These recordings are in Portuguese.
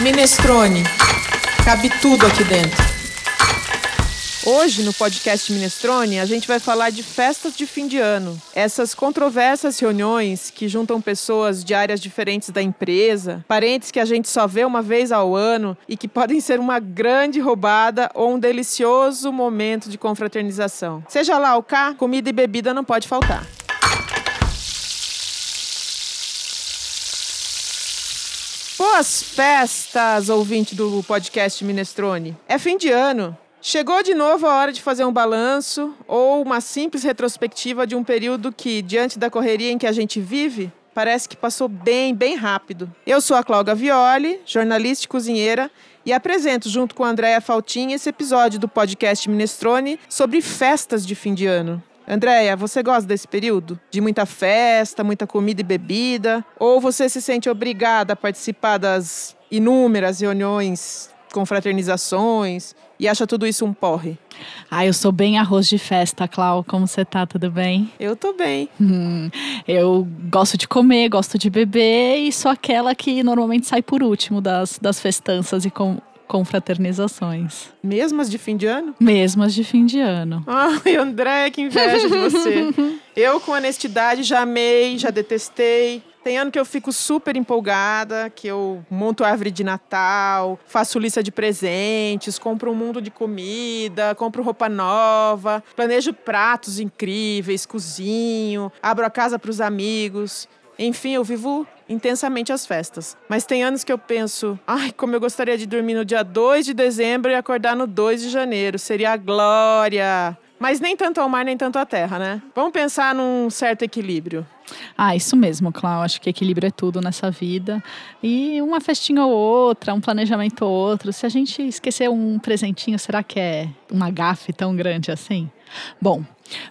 Minestrone. Cabe tudo aqui dentro. Hoje, no podcast Minestrone, a gente vai falar de festas de fim de ano. Essas controversas reuniões que juntam pessoas de áreas diferentes da empresa, parentes que a gente só vê uma vez ao ano e que podem ser uma grande roubada ou um delicioso momento de confraternização. Seja lá o cá, comida e bebida não pode faltar. Boas festas, ouvinte do podcast Minestrone. É fim de ano. Chegou de novo a hora de fazer um balanço ou uma simples retrospectiva de um período que, diante da correria em que a gente vive, parece que passou bem, bem rápido. Eu sou a Cláudia Violi, jornalista e cozinheira, e apresento, junto com a Andréia Faltin, esse episódio do podcast Minestrone sobre festas de fim de ano. Andréia, você gosta desse período? De muita festa, muita comida e bebida? Ou você se sente obrigada a participar das inúmeras reuniões, confraternizações e acha tudo isso um porre? Ah, eu sou bem arroz de festa, Clau. Como você tá? Tudo bem? Eu tô bem. Hum, eu gosto de comer, gosto de beber e sou aquela que normalmente sai por último das, das festanças e com, confraternizações. Mesmas de fim de ano? Mesmas de fim de ano. Ai, André, que inveja de você. Eu, com honestidade, já amei, já detestei. Tem ano que eu fico super empolgada, que eu monto árvore de Natal, faço lista de presentes, compro um mundo de comida, compro roupa nova, planejo pratos incríveis, cozinho, abro a casa para os amigos. Enfim, eu vivo intensamente as festas. Mas tem anos que eu penso, ai, como eu gostaria de dormir no dia 2 de dezembro e acordar no 2 de janeiro. Seria a glória. Mas nem tanto ao mar, nem tanto à terra, né? Vamos pensar num certo equilíbrio. Ah, isso mesmo, Cláudio. Acho que equilíbrio é tudo nessa vida. E uma festinha ou outra, um planejamento ou outro. Se a gente esquecer um presentinho, será que é uma gafe tão grande assim? Bom,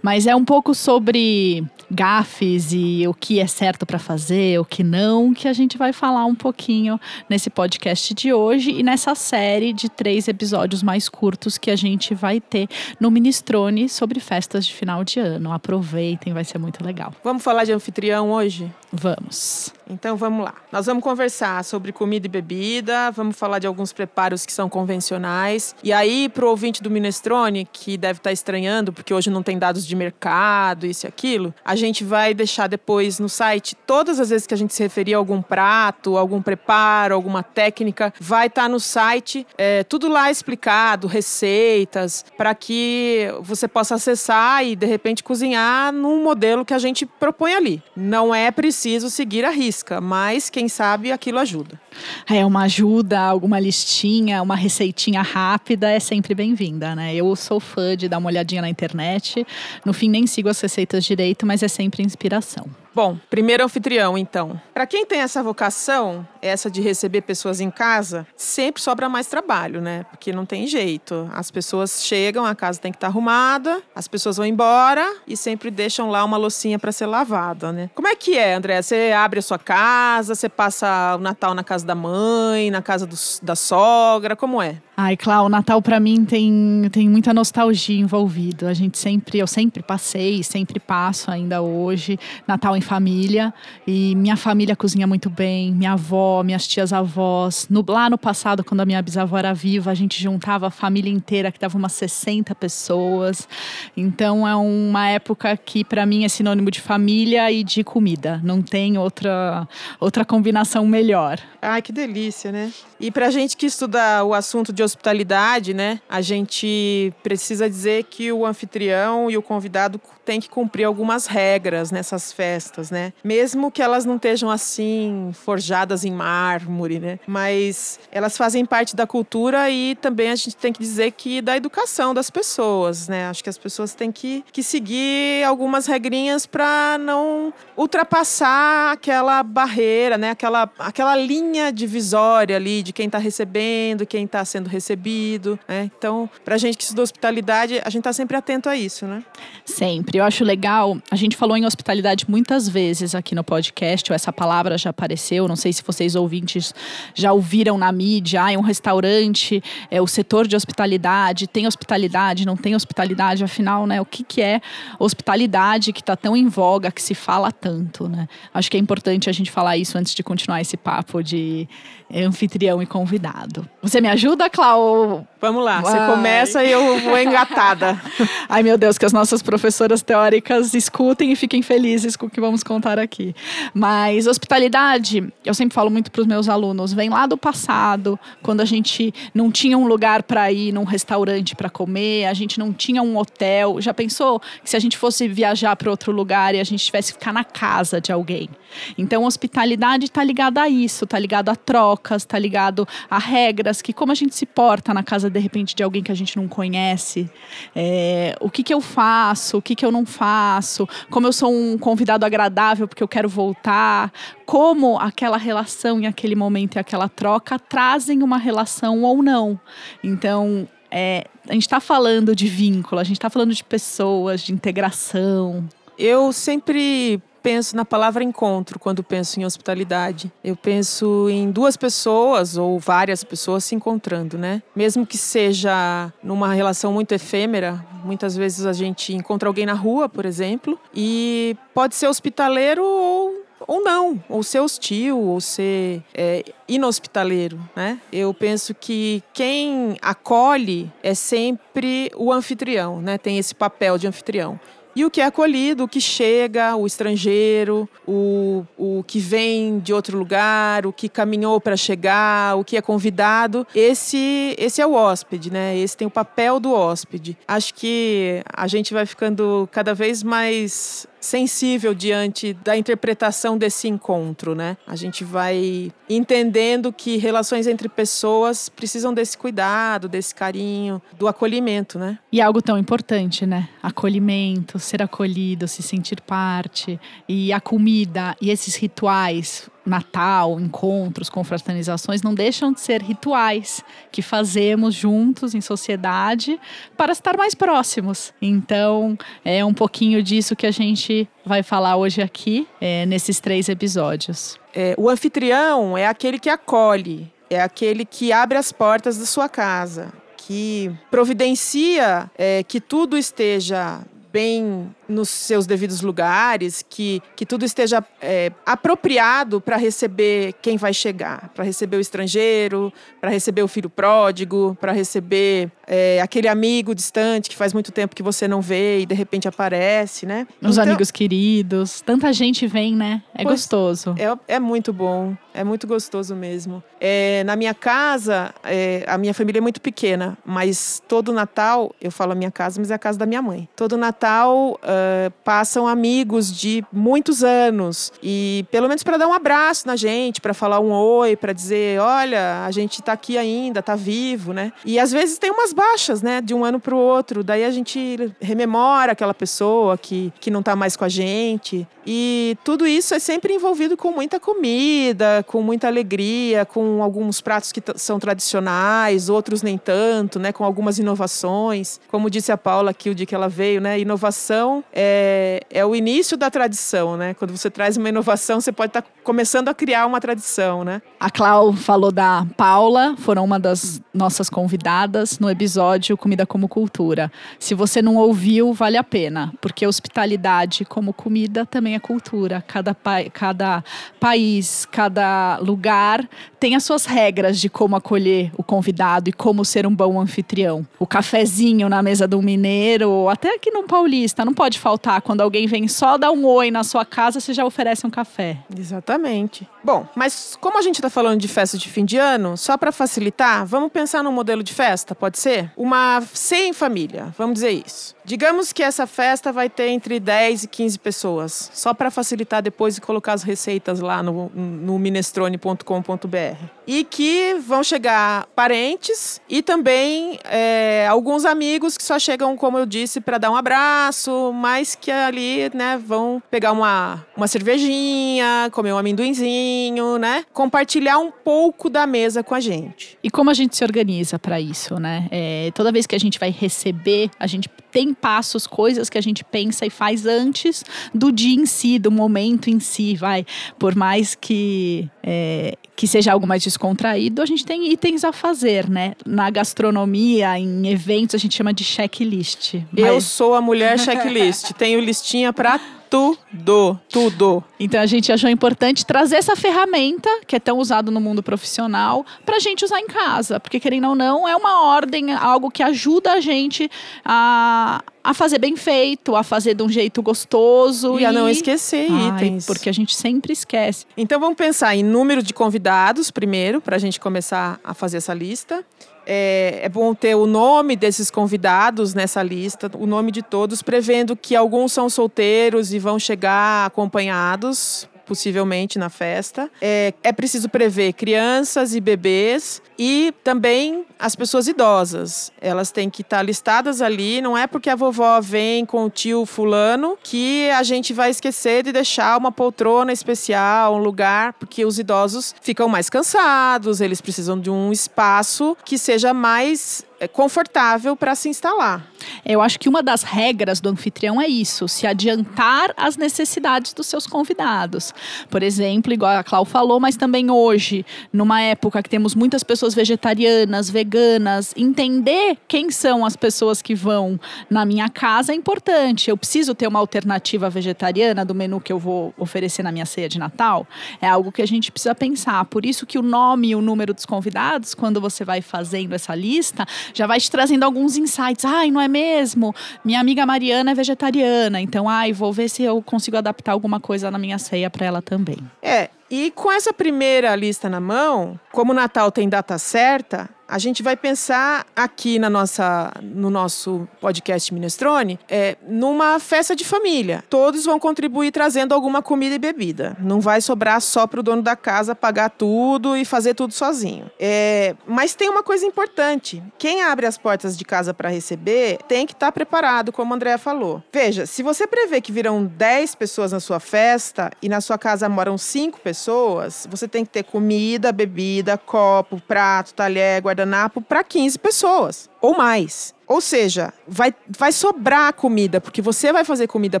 mas é um pouco sobre gafes e o que é certo para fazer, o que não, que a gente vai falar um pouquinho nesse podcast de hoje e nessa série de três episódios mais curtos que a gente vai ter no Minestrone sobre festas de final de ano. Aproveitem, vai ser muito legal. Vamos falar de anfitrião hoje? Vamos. Então vamos lá. Nós vamos conversar sobre comida e bebida, vamos falar de alguns preparos que são convencionais. E aí, pro ouvinte do Minestrone, que deve estar estranhando, porque hoje não tem dados de mercado, isso e aquilo, a gente vai deixar depois no site todas as vezes que a gente se referir a algum prato, algum preparo, alguma técnica, vai estar no site, é, tudo lá explicado, receitas, para que você possa acessar e de repente cozinhar num modelo que a gente propõe ali. Não é preciso seguir a risca mas quem sabe aquilo ajuda. É uma ajuda, alguma listinha, uma receitinha rápida é sempre bem-vinda, né? Eu sou fã de dar uma olhadinha na internet. No fim, nem sigo as receitas direito, mas é sempre inspiração. Bom, primeiro anfitrião, então. Para quem tem essa vocação, essa de receber pessoas em casa, sempre sobra mais trabalho, né? Porque não tem jeito. As pessoas chegam, a casa tem que estar tá arrumada, as pessoas vão embora e sempre deixam lá uma loucinha para ser lavada, né? Como é que é, André? Você abre a sua casa, você passa o Natal na casa da mãe, na casa do, da sogra, como é? Ai, Clau, o Natal para mim tem, tem muita nostalgia envolvido. A gente sempre, eu sempre passei, sempre passo ainda hoje, Natal em família. E minha família cozinha muito bem, minha avó, minhas tias avós. No, lá no passado, quando a minha bisavó era viva, a gente juntava a família inteira, que dava umas 60 pessoas. Então é uma época que para mim é sinônimo de família e de comida. Não tem outra, outra combinação melhor. Ai, que delícia, né? E pra gente que estuda o assunto de hospitalidade, né, a gente precisa dizer que o anfitrião e o convidado têm que cumprir algumas regras nessas festas, né? Mesmo que elas não estejam assim forjadas em mármore, né? Mas elas fazem parte da cultura e também a gente tem que dizer que da educação das pessoas, né? Acho que as pessoas têm que, que seguir algumas regrinhas para não ultrapassar aquela barreira, né? Aquela, aquela linha divisória ali de quem está recebendo, quem está sendo recebido, né? Então, para a gente que estuda hospitalidade, a gente está sempre atento a isso, né? Sempre. Eu acho legal, a gente falou em hospitalidade muitas várias vezes aqui no podcast, ou essa palavra já apareceu, não sei se vocês ouvintes já ouviram na mídia, ah, é um restaurante, é o setor de hospitalidade, tem hospitalidade, não tem hospitalidade, afinal, né, o que, que é hospitalidade que está tão em voga, que se fala tanto, né? Acho que é importante a gente falar isso antes de continuar esse papo de anfitrião e convidado. Você me ajuda, Clau? Vamos lá, você começa e eu vou engatada. Ai, meu Deus, que as nossas professoras teóricas escutem e fiquem felizes com o que vamos contar aqui. Mas hospitalidade, eu sempre falo muito para os meus alunos, vem lá do passado, quando a gente não tinha um lugar para ir num restaurante para comer, a gente não tinha um hotel. Já pensou que se a gente fosse viajar para outro lugar e a gente tivesse que ficar na casa de alguém? Então, hospitalidade está ligada a isso, está ligado a trocas, está ligado a regras, que como a gente se porta na casa de repente de alguém que a gente não conhece, é, o que, que eu faço, o que, que eu não faço, como eu sou um convidado agradável porque eu quero voltar, como aquela relação e aquele momento e aquela troca trazem uma relação ou não. Então, é, a gente está falando de vínculo, a gente está falando de pessoas, de integração. Eu sempre penso na palavra encontro quando penso em hospitalidade. Eu penso em duas pessoas ou várias pessoas se encontrando, né? Mesmo que seja numa relação muito efêmera, muitas vezes a gente encontra alguém na rua, por exemplo, e pode ser hospitaleiro ou ou não, ou ser hostil, ou ser é, inhospitaleiro, né? Eu penso que quem acolhe é sempre o anfitrião, né? Tem esse papel de anfitrião. E o que é acolhido, o que chega, o estrangeiro, o, o que vem de outro lugar, o que caminhou para chegar, o que é convidado, esse, esse é o hóspede, né? Esse tem o papel do hóspede. Acho que a gente vai ficando cada vez mais sensível diante da interpretação desse encontro, né? A gente vai entendendo que relações entre pessoas precisam desse cuidado, desse carinho, do acolhimento, né? E algo tão importante, né? Acolhimento, ser acolhido, se sentir parte e a comida e esses rituais Natal, encontros, confraternizações não deixam de ser rituais que fazemos juntos em sociedade para estar mais próximos. Então, é um pouquinho disso que a gente vai falar hoje aqui, é, nesses três episódios. É, o anfitrião é aquele que acolhe, é aquele que abre as portas da sua casa, que providencia é, que tudo esteja bem nos seus devidos lugares, que, que tudo esteja é, apropriado para receber quem vai chegar, para receber o estrangeiro, para receber o filho pródigo, para receber é, aquele amigo distante que faz muito tempo que você não vê e de repente aparece, né? Os então, amigos queridos, tanta gente vem, né? É gostoso. É, é muito bom, é muito gostoso mesmo. É, na minha casa, é, a minha família é muito pequena, mas todo Natal, eu falo a minha casa, mas é a casa da minha mãe. Todo Natal uh, passam amigos de muitos anos e pelo menos para dar um abraço na gente, para falar um oi, para dizer, olha, a gente está aqui ainda, está vivo, né? E às vezes tem umas baixas, né, de um ano para o outro. Daí a gente rememora aquela pessoa que, que não está mais com a gente. E tudo isso é sempre envolvido com muita comida, com muita alegria, com alguns pratos que são tradicionais, outros nem tanto, né, com algumas inovações. Como disse a Paula aqui o dia que ela veio, né, inovação é, é o início da tradição, né? Quando você traz uma inovação, você pode estar tá começando a criar uma tradição, né? A Clau falou da Paula, foram uma das nossas convidadas no episódio Comida como Cultura. Se você não ouviu, vale a pena, porque hospitalidade como comida também é cultura. Cada, pa cada país, cada lugar tem as suas regras de como acolher o convidado e como ser um bom anfitrião. O cafezinho na mesa do mineiro, até aqui no paulista, não pode faltar. Quando alguém vem só dar um oi na sua casa, você já oferece um café. Exatamente. Bom, mas como a gente está falando de festa de fim de ano, só para facilitar, vamos pensar num modelo de festa, pode ser? Uma sem família, vamos dizer isso. Digamos que essa festa vai ter entre 10 e 15 pessoas, só para facilitar depois e colocar as receitas lá no, no minestrone.com.br. E que vão chegar parentes e também é, alguns amigos que só chegam, como eu disse, para dar um abraço, mas que ali né, vão pegar uma, uma cervejinha, comer um amendoinzinho, né? Compartilhar um pouco da mesa com a gente. E como a gente se organiza para isso, né? É, toda vez que a gente vai receber, a gente tem passos, coisas que a gente pensa e faz antes do dia em si, do momento em si, vai. Por mais que é, que seja algo mais descontraído, a gente tem itens a fazer, né? Na gastronomia, em eventos, a gente chama de checklist. Mas... Eu sou a mulher checklist. Tenho listinha para tudo, tudo. Então a gente achou importante trazer essa ferramenta, que é tão usado no mundo profissional, para a gente usar em casa. Porque, querendo ou não, é uma ordem, algo que ajuda a gente a, a fazer bem feito, a fazer de um jeito gostoso. E, e... a não esquecer Ai, itens. Porque a gente sempre esquece. Então vamos pensar em número de convidados primeiro, para a gente começar a fazer essa lista. É, é, bom ter o nome desses convidados nessa lista, o nome de todos, prevendo que alguns são solteiros e vão chegar acompanhados possivelmente na festa. É, é preciso prever crianças e bebês e também as pessoas idosas. Elas têm que estar listadas ali. Não é porque a vovó vem com o tio fulano que a gente vai esquecer de deixar uma poltrona especial, um lugar, porque os idosos ficam mais cansados, eles precisam de um espaço que seja mais confortável para se instalar. Eu acho que uma das regras do anfitrião é isso: se adiantar às necessidades dos seus convidados. Por exemplo, igual a Clau falou, mas também hoje, numa época que temos muitas pessoas vegetarianas, veganas, entender quem são as pessoas que vão na minha casa é importante. Eu preciso ter uma alternativa vegetariana do menu que eu vou oferecer na minha ceia de Natal. É algo que a gente precisa pensar. Por isso que o nome e o número dos convidados, quando você vai fazendo essa lista, já vai te trazendo alguns insights. Ai, não é mesmo? Minha amiga Mariana é vegetariana, então, ai, vou ver se eu consigo adaptar alguma coisa na minha ceia para ela também. É, e com essa primeira lista na mão, como o Natal tem data certa, a gente vai pensar aqui na nossa, no nosso podcast Minestrone é, numa festa de família. Todos vão contribuir trazendo alguma comida e bebida. Não vai sobrar só para o dono da casa pagar tudo e fazer tudo sozinho. É, mas tem uma coisa importante: quem abre as portas de casa para receber tem que estar tá preparado, como a Andrea falou. Veja, se você prevê que virão 10 pessoas na sua festa e na sua casa moram 5 pessoas, você tem que ter comida, bebida, copo, prato, talher, guardanapo para 15 pessoas ou mais. Ou seja, vai, vai sobrar comida, porque você vai fazer comida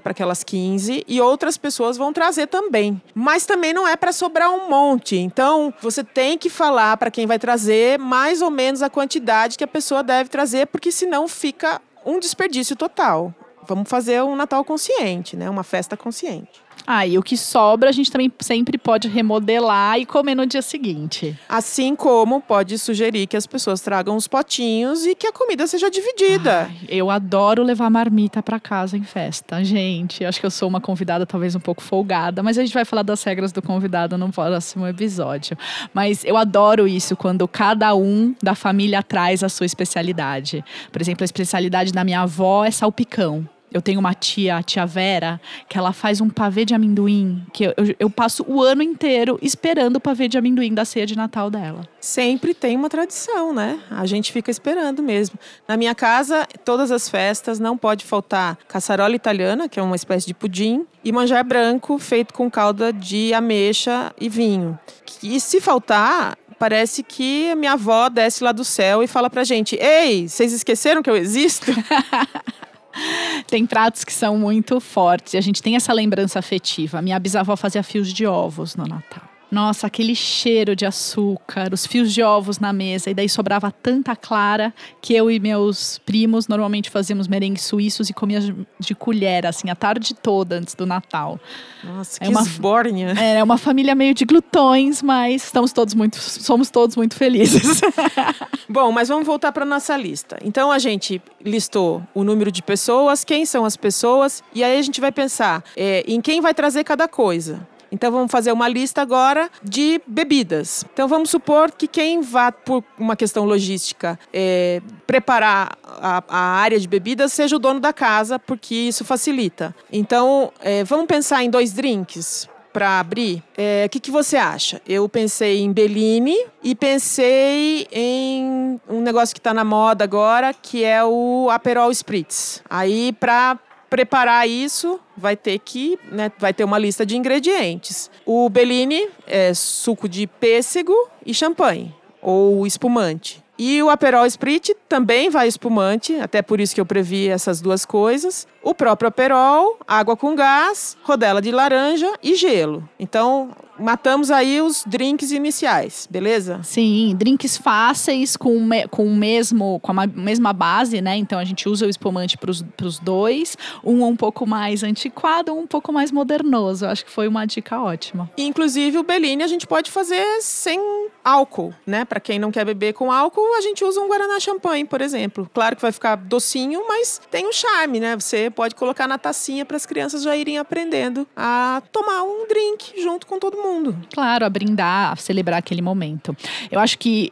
para aquelas 15 e outras pessoas vão trazer também. Mas também não é para sobrar um monte. Então, você tem que falar para quem vai trazer mais ou menos a quantidade que a pessoa deve trazer, porque senão fica um desperdício total. Vamos fazer um Natal consciente, né? Uma festa consciente. Ah, e o que sobra a gente também sempre pode remodelar e comer no dia seguinte. Assim como pode sugerir que as pessoas tragam os potinhos e que a comida seja dividida. Ai, eu adoro levar marmita para casa em festa, gente. Acho que eu sou uma convidada talvez um pouco folgada, mas a gente vai falar das regras do convidado no próximo episódio. Mas eu adoro isso quando cada um da família traz a sua especialidade. Por exemplo, a especialidade da minha avó é salpicão. Eu tenho uma tia, a tia Vera, que ela faz um pavê de amendoim, que eu, eu, eu, passo o ano inteiro esperando o pavê de amendoim da ceia de Natal dela. Sempre tem uma tradição, né? A gente fica esperando mesmo. Na minha casa, todas as festas não pode faltar caçarola italiana, que é uma espécie de pudim, e manjar branco feito com calda de ameixa e vinho. E se faltar, parece que a minha avó desce lá do céu e fala pra gente: Ei, vocês esqueceram que eu existo? tem pratos que são muito fortes. E a gente tem essa lembrança afetiva. Minha bisavó fazia fios de ovos no Natal. Nossa, aquele cheiro de açúcar, os fios de ovos na mesa, e daí sobrava tanta clara que eu e meus primos normalmente fazíamos merengues suíços e comíamos de colher, assim, a tarde toda antes do Natal. Nossa, é que uma, esbórnia. É, é uma família meio de glutões, mas estamos todos muito, somos todos muito felizes. Bom, mas vamos voltar para nossa lista. Então a gente listou o número de pessoas, quem são as pessoas, e aí a gente vai pensar é, em quem vai trazer cada coisa. Então vamos fazer uma lista agora de bebidas. Então vamos supor que quem vá por uma questão logística é, preparar a, a, área de bebidas seja o dono da casa, porque isso facilita. Então é, vamos pensar em dois drinks para abrir, o é, que, que você acha? Eu pensei em Bellini e pensei em um negócio que está na moda agora, que é o Aperol Spritz. Aí, para preparar isso, vai ter que, né, vai ter uma lista de ingredientes. O Bellini é suco de pêssego e champanhe ou espumante. E o Aperol Spritz também vai espumante, até por isso que eu previ essas duas coisas. O próprio Aperol, água com gás, rodela de laranja e gelo. Então, matamos aí os drinks iniciais, beleza? Sim, drinks fáceis com, me, com o mesmo com a mesma base, né? Então a gente usa o espumante para os dois, um um pouco mais antiquado, um um pouco mais modernoso. Acho que foi uma dica ótima. Inclusive o Bellini a gente pode fazer sem álcool, né? Para quem não quer beber com álcool, a gente usa um guaraná champanhe, por exemplo. Claro que vai ficar docinho, mas tem um charme, né? Você pode colocar na tacinha para as crianças já irem aprendendo a tomar um drink junto com todo mundo. Claro, a brindar, a celebrar aquele momento. Eu acho que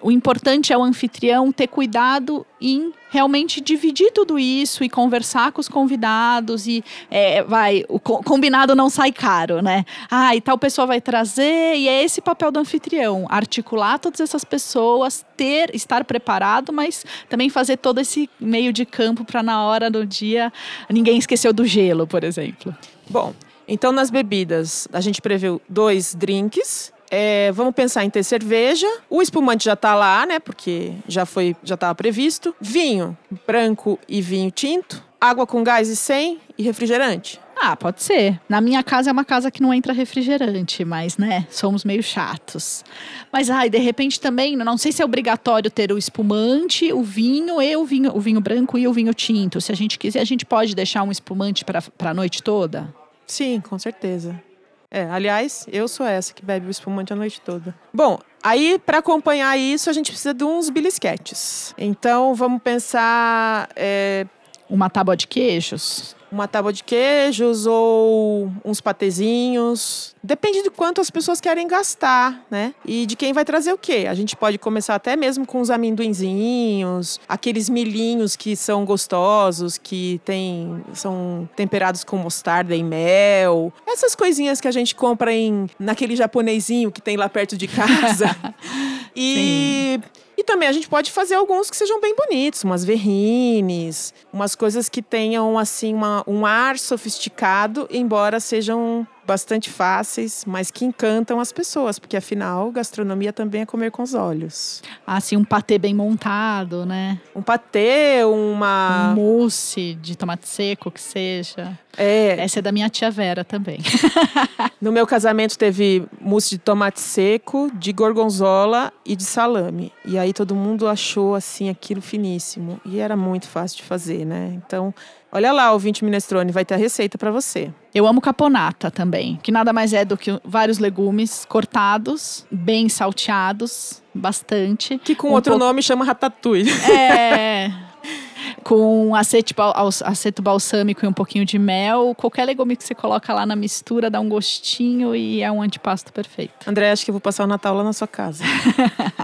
o importante é o anfitrião ter cuidado em realmente dividir tudo isso e conversar com os convidados e é, vai o combinado não sai caro, né? Ah, e tal pessoa vai trazer e é esse papel do anfitrião, articular todas essas pessoas, ter, estar preparado, mas também fazer todo esse meio de campo para na hora do dia ninguém esqueceu do gelo, por exemplo. Bom, então, nas bebidas, a gente previu dois drinks. É, vamos pensar em ter cerveja. O espumante já está lá, né? Porque já foi, já estava previsto. Vinho branco e vinho tinto. Água com gás e sem e refrigerante. Ah, pode ser. Na minha casa é uma casa que não entra refrigerante, mas, né, somos meio chatos. Mas, ai, de repente também, não sei se é obrigatório ter o espumante, o vinho e o vinho, o vinho branco e o vinho tinto. Se a gente quiser, a gente pode deixar um espumante para a noite toda? Sim, com certeza. É, aliás, eu sou essa que bebe o espumante a noite toda. Bom, aí para acompanhar isso a gente precisa de uns belisquetes. Então vamos pensar é... uma tábua de queijos uma tábua de queijos ou uns patezinhos. Depende de quanto as pessoas querem gastar, né? E de quem vai trazer o quê. A gente pode começar até mesmo com os amendoinzinhos, aqueles milhinhos que são gostosos, que tem, são temperados com mostarda e mel. Essas coisinhas que a gente compra em naquele japonesinho que tem lá perto de casa. e Sim. E também a gente pode fazer alguns que sejam bem bonitos, umas verrines, umas coisas que tenham assim uma, um ar sofisticado, embora sejam bastante fáceis, mas que encantam as pessoas, porque afinal, gastronomia também é comer com os olhos. Ah, assim, um patê bem montado, né? Um patê, uma. Um mousse de tomate seco, que seja. É. Essa é da minha tia Vera também. no meu casamento teve mousse de tomate seco, de gorgonzola e de salame. E aí todo mundo achou assim aquilo finíssimo. E era muito fácil de fazer, né? Então, Olha lá, o 20 minestrone, vai ter a receita para você. Eu amo caponata também, que nada mais é do que vários legumes cortados, bem salteados, bastante. Que com um outro pouco... nome chama ratatouille. É. com aceto, aceto balsâmico e um pouquinho de mel. Qualquer legume que você coloca lá na mistura dá um gostinho e é um antipasto perfeito. André, acho que eu vou passar o Natal lá na sua casa.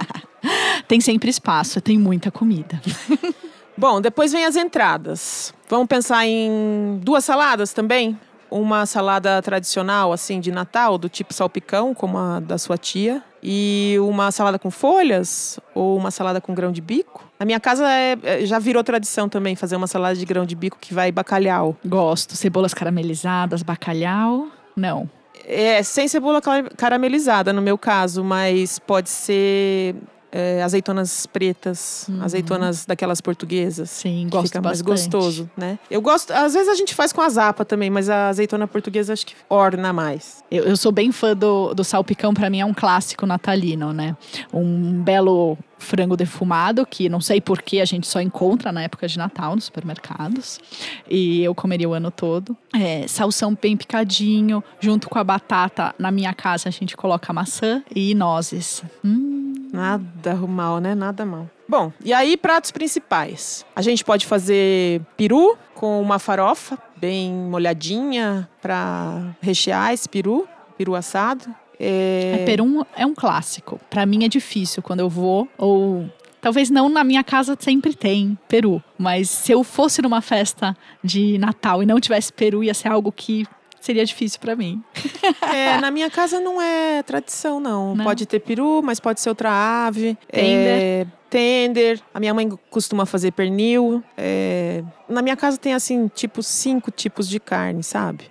tem sempre espaço, tem muita comida. Bom, depois vem as entradas. Vamos pensar em duas saladas também? Uma salada tradicional, assim, de Natal, do tipo salpicão, como a da sua tia. E uma salada com folhas ou uma salada com grão de bico. Na minha casa é, é já virou tradição também fazer uma salada de grão de bico que vai bacalhau. Gosto. Cebolas caramelizadas, bacalhau. Não. É, sem cebola caramelizada no meu caso, mas pode ser é, azeitonas pretas, uhum. azeitonas daquelas portuguesas. Sim, gosto fica bastante. mais gostoso, né? Eu gosto, às vezes a gente faz com a zapa também, mas a azeitona portuguesa acho que orna mais. Eu, eu sou bem fã do, do salpicão, para mim é um clássico natalino, né? Um belo frango defumado, que não sei por que a gente só encontra na época de Natal nos supermercados. E eu comeria o ano todo. É, salsão bem picadinho, junto com a batata. Na minha casa a gente coloca maçã e nozes. Hum. Nada mal, né? Nada mal. Bom, e aí pratos principais. A gente pode fazer peru com uma farofa bem molhadinha para rechear esse peru, peru assado. É... é peru é um clássico. Para mim é difícil quando eu vou ou Talvez não na minha casa sempre tem peru, mas se eu fosse numa festa de Natal e não tivesse peru, ia ser algo que seria difícil para mim. É, na minha casa não é tradição, não. não. Pode ter peru, mas pode ser outra ave. Tender. É, tender. A minha mãe costuma fazer pernil. É, na minha casa tem, assim, tipo, cinco tipos de carne, sabe?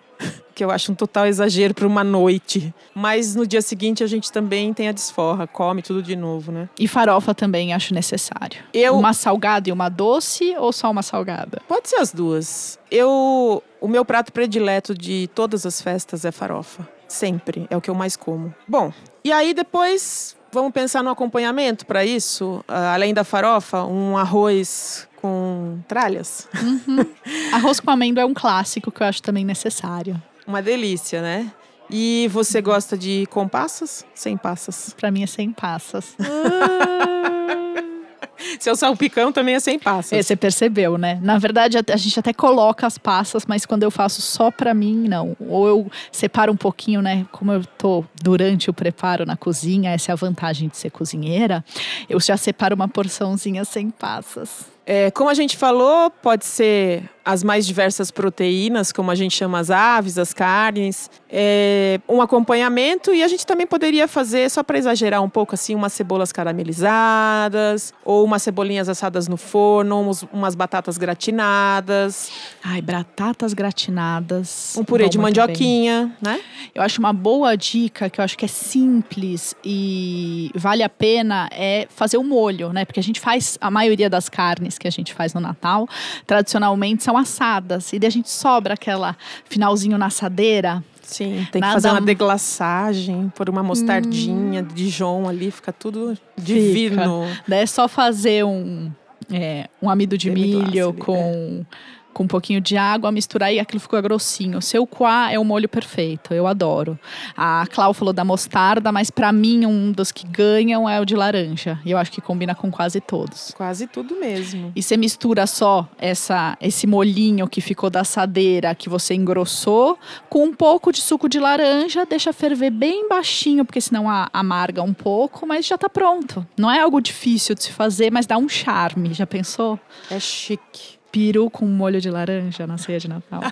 Que eu acho um total exagero para uma noite. Mas no dia seguinte a gente também tem a desforra, come tudo de novo, né? E farofa também acho necessário. Eu Uma salgada e uma doce ou só uma salgada? Pode ser as duas. Eu, o meu prato predileto de todas as festas é farofa. Sempre, é o que eu mais como. Bom, e aí depois vamos pensar no acompanhamento para isso, Ah, além da farofa, um arroz com tralhas. Arroz com amêndoa é um clássico que eu acho também necessário. Uma delícia, né? E você gosta de com passas? Sem passas. Pra mim é sem passas. Seu salpicão também é sem passas. É, você percebeu, né? Na verdade, a a gente até coloca as passas, mas quando eu faço só pra mim, não. Ou eu separo um pouquinho, né? Como eu tô durante o preparo na cozinha, essa é a vantagem de ser cozinheira. Eu já separo uma porçãozinha sem passas. É, como a gente falou, pode ser as mais diversas proteínas, como a gente chama as aves, as carnes, é, um acompanhamento e a gente também poderia fazer, só para exagerar um pouco, assim, umas cebolas caramelizadas ou umas cebolinhas assadas no forno, uns- umas batatas gratinadas, Ai, batatas gratinadas. um purê de muito bem. mandioquinha, né? Eu acho uma boa dica, que eu acho que é simples e vale a pena, é fazer o molho, né? Porque a gente faz, a maioria das carnes que a gente faz no Natal, tradicionalmente são assadas. E daí a gente sobra aquela finalzinho na assadeira. Sim, tem que Nada- fazer uma deglaçagem, pôr uma mostardinha de Dijon ali, fica tudo divino. Daí é só fazer um, é, um amido de milho com, com um pouquinho de água, misturar e aquilo ficou grossinho. Seu quá é o molho perfeito, eu adoro. A Clau falou da mostarda, mas pra mim um dos que ganham é o de laranja. E eu acho que combina com quase todos. Quase tudo mesmo. E você mistura só essa, esse molhinho que ficou da assadeira, que você engrossou, com um pouco de suco de laranja, deixa ferver bem baixinho, porque senão a- amarga um pouco, mas já tá pronto. Não é algo difícil de se fazer, mas dá um charme. Já pensou? É chique. Peru com molho de laranja na ceia de Natal.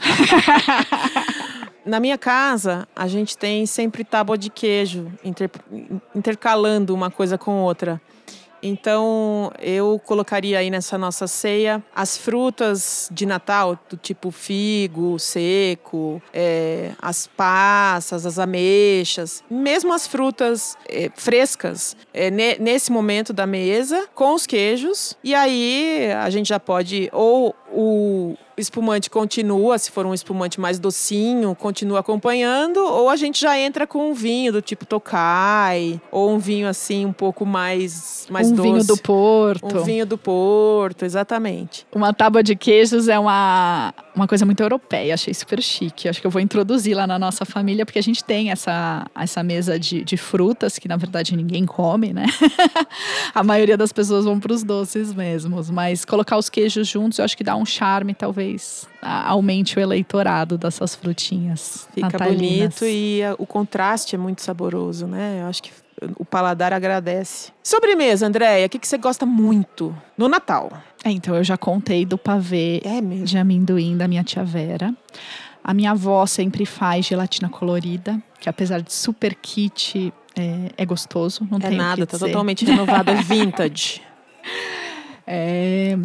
Na minha casa, a gente tem sempre tábua de queijo, inter- intercalando uma coisa com outra. Então, eu colocaria aí nessa nossa ceia as frutas de Natal, do tipo figo, seco, é, as passas, as ameixas, mesmo as frutas é, frescas, é, ne- nesse momento da mesa, com os queijos. E aí, a gente já pode, ou o espumante continua, se for um espumante mais docinho, continua acompanhando, ou a gente já entra com um vinho do tipo Tokai, ou um vinho assim um pouco mais, mais um doce. vinho do Porto. Um vinho do Porto, exatamente. Uma tábua de queijos é uma, uma coisa muito europeia, achei super chique. Acho que eu vou introduzir lá na nossa família, porque a gente tem essa, essa mesa de, de frutas, que na verdade ninguém come, né? a maioria das pessoas vão para os doces mesmos. Mas colocar os queijos juntos, eu acho que dá um charme, talvez aumente o eleitorado dessas frutinhas. Fica natalinas. bonito e a- o contraste é muito saboroso, né? Eu acho que o paladar agradece. Sobremesa, Andréia, o que, que você gosta muito no Natal? É, então, eu já contei do pavê É de amendoim da minha tia Vera. A minha avó sempre faz gelatina colorida, que apesar de super kit, é, é gostoso. Não É tem nada, tá totalmente renovado, é vintage. É,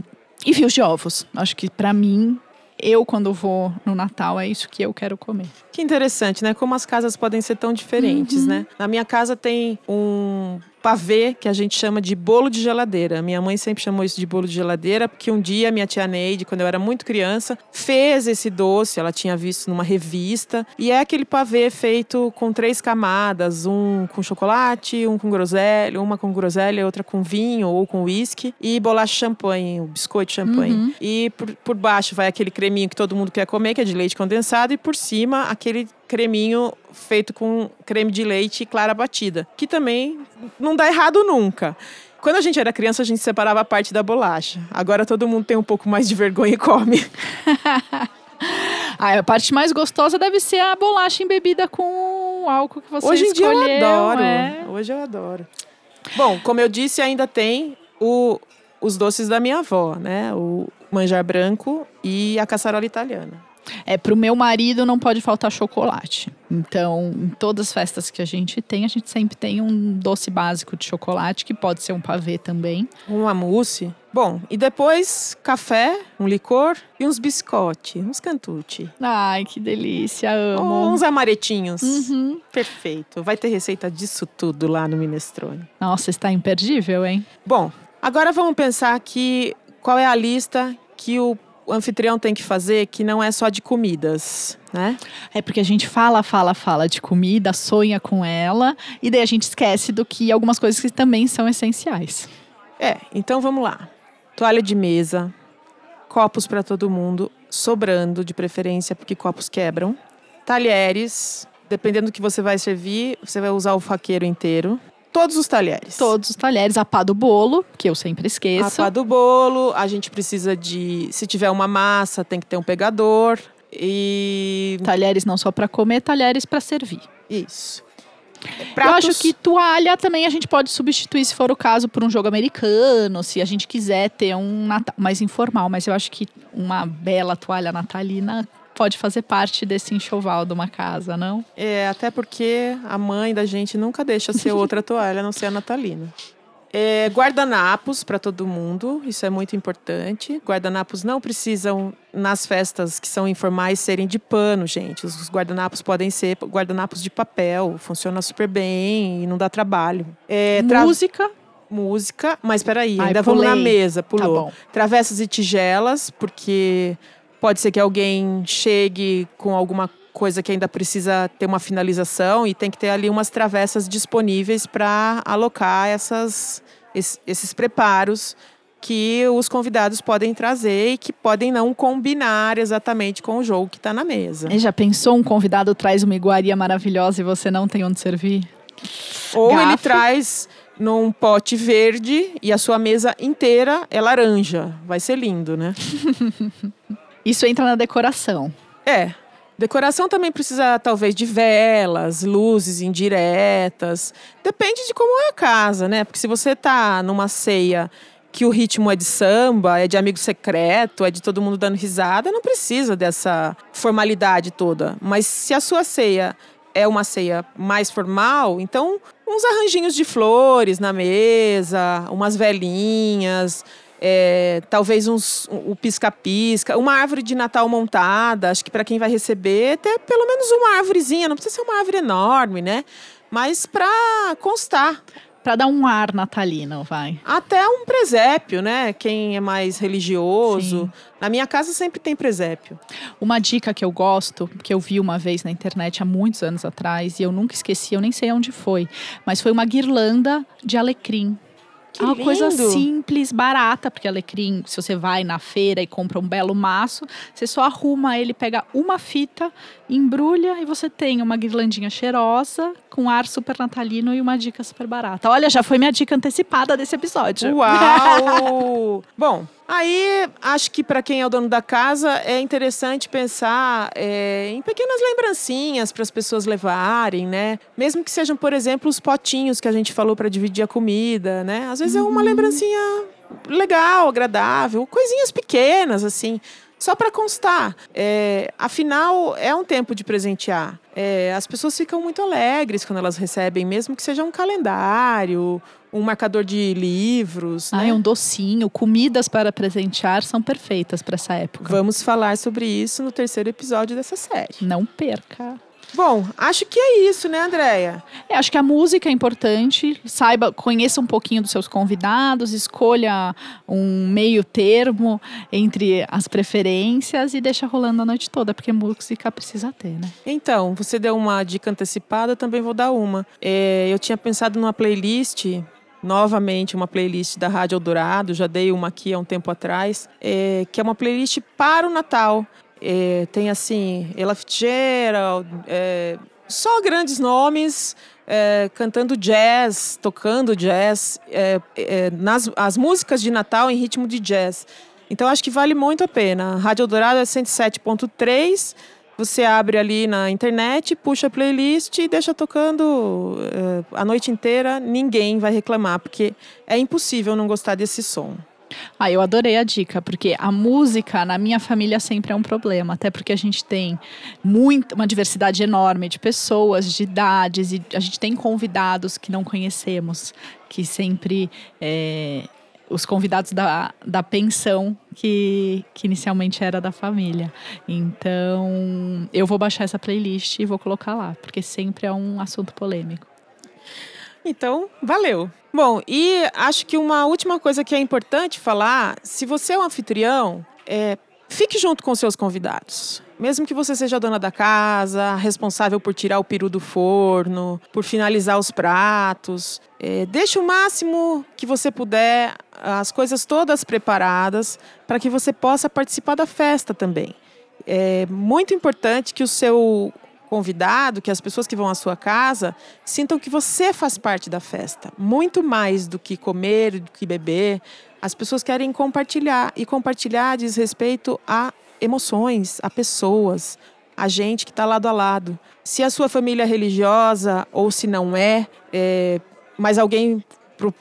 E fios de ovos. Acho que pra mim, eu quando vou no Natal, é isso que eu quero comer. Que interessante, né? Como as casas podem ser tão diferentes, né? Na minha casa tem um pavê que a gente chama de bolo de geladeira. Minha mãe sempre chamou isso de bolo de geladeira, porque um dia minha tia Neide, quando eu era muito criança, fez esse doce, ela tinha visto numa revista, e é aquele pavê feito com três camadas, um com chocolate, um com groselha, uma com groselha e outra com vinho ou com uísque, e bolacha champanhe, o biscoito champanhe. Uhum. E por, por baixo vai aquele creminho que todo mundo quer comer, que é de leite condensado, e por cima aquele creminho feito com creme de leite e clara batida, que também não dá errado nunca. Quando a gente era criança, a gente separava a parte da bolacha. Agora todo mundo tem um pouco mais de vergonha e come. Ah, a parte mais gostosa deve ser a bolacha embebida com álcool que você Hoje em dia eu escolheu. adoro. é. Hoje eu adoro. Bom, como eu disse, ainda tem o- os doces da minha avó, né? O manjar branco e a caçarola italiana. É, pro meu marido não pode faltar chocolate. Então, em todas as festas que a gente tem, a gente sempre tem um doce básico de chocolate, que pode ser um pavê também. Uma mousse. Bom, e depois café, um licor e uns biscotes, uns cantute. Ai, que delícia, amo. Ou uns amaretinhos. Uhum. Perfeito. Vai ter receita disso tudo lá no Minestrone. Nossa, está imperdível, hein? Bom, agora vamos pensar aqui qual é a lista que o o anfitrião tem que fazer que não é só de comidas, né? É porque a gente fala, fala, fala de comida, sonha com ela, e daí a gente esquece do que algumas coisas que também são essenciais. É, então vamos lá. Toalha de mesa, copos para todo mundo, sobrando de preferência, porque copos quebram. Talheres, dependendo do que você vai servir, você vai usar o faqueiro inteiro. Todos os talheres. Todos os talheres, a pá do bolo, que eu sempre esqueço. A pá do bolo, a gente precisa de. Se tiver uma massa, tem que ter um pegador. E. Talheres não só para comer, talheres para servir. Isso. Pratos. Eu acho que toalha também a gente pode substituir, se for o caso, por um jogo americano, se a gente quiser ter um Natal mais informal. Mas eu acho que uma bela toalha natalina pode fazer parte desse enxoval de uma casa, não? É, até porque a mãe da gente nunca deixa ser outra toalha, a não ser a natalina. É, guardanapos para todo mundo, isso é muito importante. Guardanapos não precisam, nas festas que são informais, serem de pano, gente. Os guardanapos podem ser guardanapos de papel, funciona super bem e não dá trabalho. É, tra... Música? Música, mas peraí, Ai, ainda pulei. vamos na mesa, pulou. Tá Travessas e tigelas, porque Pode ser que alguém chegue com alguma coisa que ainda precisa ter uma finalização e tem que ter ali umas travessas disponíveis para alocar essas, esses preparos que os convidados podem trazer e que podem não combinar exatamente com o jogo que está na mesa. E já pensou um convidado traz uma iguaria maravilhosa e você não tem onde servir? Ou Gafo. ele traz num pote verde e a sua mesa inteira é laranja. Vai ser lindo, né? Isso entra na decoração. É. Decoração também precisa, talvez, de velas, luzes indiretas. Depende de como é a casa, né? Porque se você tá numa ceia que o ritmo é de samba, é de amigo secreto, é de todo mundo dando risada, não precisa dessa formalidade toda. Mas se a sua ceia é uma ceia mais formal, então uns arranjinhos de flores na mesa, umas velinhas, é, talvez uns, o pisca-pisca, uma árvore de Natal montada. Acho que para quem vai receber, ter pelo menos uma árvorezinha, não precisa ser uma árvore enorme, né? Mas para constar. Para dar um ar natalino, vai. Até um presépio, né? Quem é mais religioso. Sim. Na minha casa sempre tem presépio. Uma dica que eu gosto, que eu vi uma vez na internet há muitos anos atrás, e eu nunca esqueci, eu nem sei onde foi, mas foi uma guirlanda de alecrim. Que é uma lindo. coisa simples, barata, porque alecrim, se você vai na feira e compra um belo maço, você só arruma ele, pega uma fita, embrulha e você tem uma guirlandinha cheirosa, com ar super natalino e uma dica super barata. Olha, já foi minha dica antecipada desse episódio. Uau! Bom, Aí, acho que para quem é o dono da casa, é interessante pensar é, em pequenas lembrancinhas para as pessoas levarem, né? Mesmo que sejam, por exemplo, os potinhos que a gente falou para dividir a comida, né? Às vezes uhum. é uma uhum. lembrancinha legal, agradável, coisinhas pequenas, assim só para constar. É, afinal, é um tempo de presentear. É, as pessoas ficam muito alegres quando elas recebem, mesmo que seja um calendário, um marcador de livros. Ah, né? um docinho, comidas para presentear são perfeitas para essa época. Vamos falar sobre isso no terceiro episódio dessa série. Não perca. Bom, acho que é isso, né, Andréia? É, acho que a música é importante. Saiba, conheça um pouquinho dos seus convidados, escolha um meio termo entre as preferências e deixa rolando a noite toda, porque música precisa ter, né? Então, você deu uma dica antecipada, também vou dar uma. É, eu tinha pensado numa playlist novamente uma playlist da Rádio Eldorado, já dei uma aqui há um tempo atrás, é, que é uma playlist para o Natal. É, tem assim, Ella Fitzgerald, é, só grandes nomes é, cantando jazz, tocando jazz, é, é, nas as músicas de Natal em ritmo de jazz. Então acho que vale muito a pena. Rádio Eldorado é 107.3. Você abre ali na internet, puxa a playlist e deixa tocando a noite inteira. Ninguém vai reclamar, porque é impossível não gostar desse som. Ah, eu adorei a dica, porque a música na minha família sempre é um problema, até porque a gente tem muito, uma diversidade enorme de pessoas, de idades, e a gente tem convidados que não conhecemos, que sempre. É, os convidados da, da pensão que, que inicialmente era da família. Então, eu vou baixar essa playlist e vou colocar lá, porque sempre é um assunto polêmico. Então, valeu. Bom, e acho que uma última coisa que é importante falar: se você é um anfitrião, é, fique junto com seus convidados. Mesmo que você seja dona da casa, responsável por tirar o peru do forno, por finalizar os pratos, é, deixe o máximo que você puder, as coisas todas preparadas, para que você possa participar da festa também. É muito importante que o seu convidado, que as pessoas que vão à sua casa sintam que você faz parte da festa, muito mais do que comer, do que beber. As pessoas querem compartilhar e compartilhar diz respeito a emoções, a pessoas, a gente que está lado a lado. Se a sua família é religiosa ou se não é, é mas alguém pro,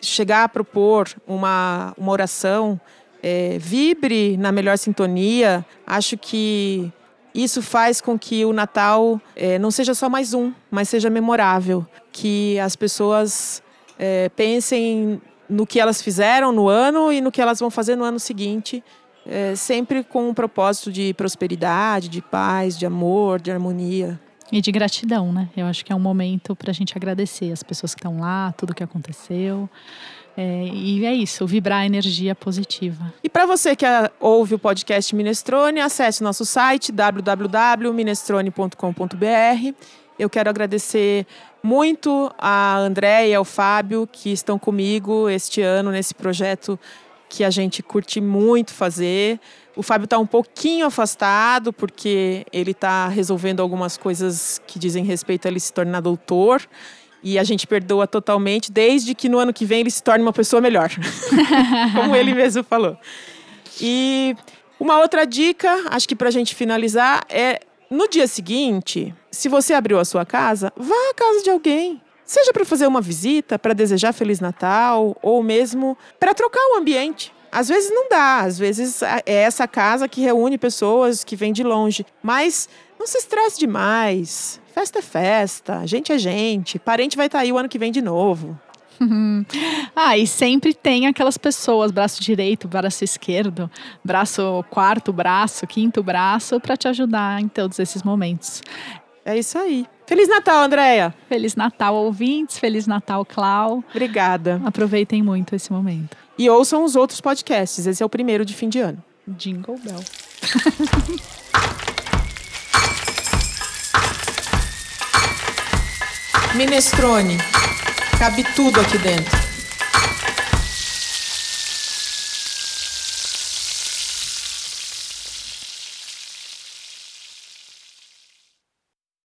chegar a propor uma, uma oração, é, vibre na melhor sintonia. Acho que isso faz com que o Natal é, não seja só mais um, mas seja memorável. Que as pessoas é, pensem no que elas fizeram no ano e no que elas vão fazer no ano seguinte, é, sempre com um propósito de prosperidade, de paz, de amor, de harmonia. E de gratidão, né? Eu acho que é um momento para a gente agradecer as pessoas que estão lá, tudo que aconteceu. É, e é isso, vibrar a energia positiva. E para você que ouve o podcast Minestrone, acesse nosso site www.minestrone.com.br. Eu quero agradecer muito a André e ao Fábio que estão comigo este ano nesse projeto que a gente curte muito fazer. O Fábio está um pouquinho afastado porque ele está resolvendo algumas coisas que dizem respeito a ele se tornar doutor. E a gente perdoa totalmente, desde que no ano que vem ele se torne uma pessoa melhor. Como ele mesmo falou. E uma outra dica, acho que para a gente finalizar, é no dia seguinte, se você abriu a sua casa, vá à casa de alguém. Seja para fazer uma visita, para desejar Feliz Natal, ou mesmo para trocar o ambiente. Às vezes não dá, às vezes é essa casa que reúne pessoas que vêm de longe. Mas não se estresse demais. Festa é festa, gente é gente. Parente vai estar tá aí o ano que vem de novo. ah, e sempre tem aquelas pessoas, braço direito, braço esquerdo, braço quarto braço, quinto braço, para te ajudar em todos esses momentos. É isso aí. Feliz Natal, Andréia! Feliz Natal, ouvintes. Feliz Natal, Clau. Obrigada. Aproveitem muito esse momento. E ouçam os outros podcasts. Esse é o primeiro de fim de ano. Jingle Bell. Minestrone. Cabe tudo aqui dentro.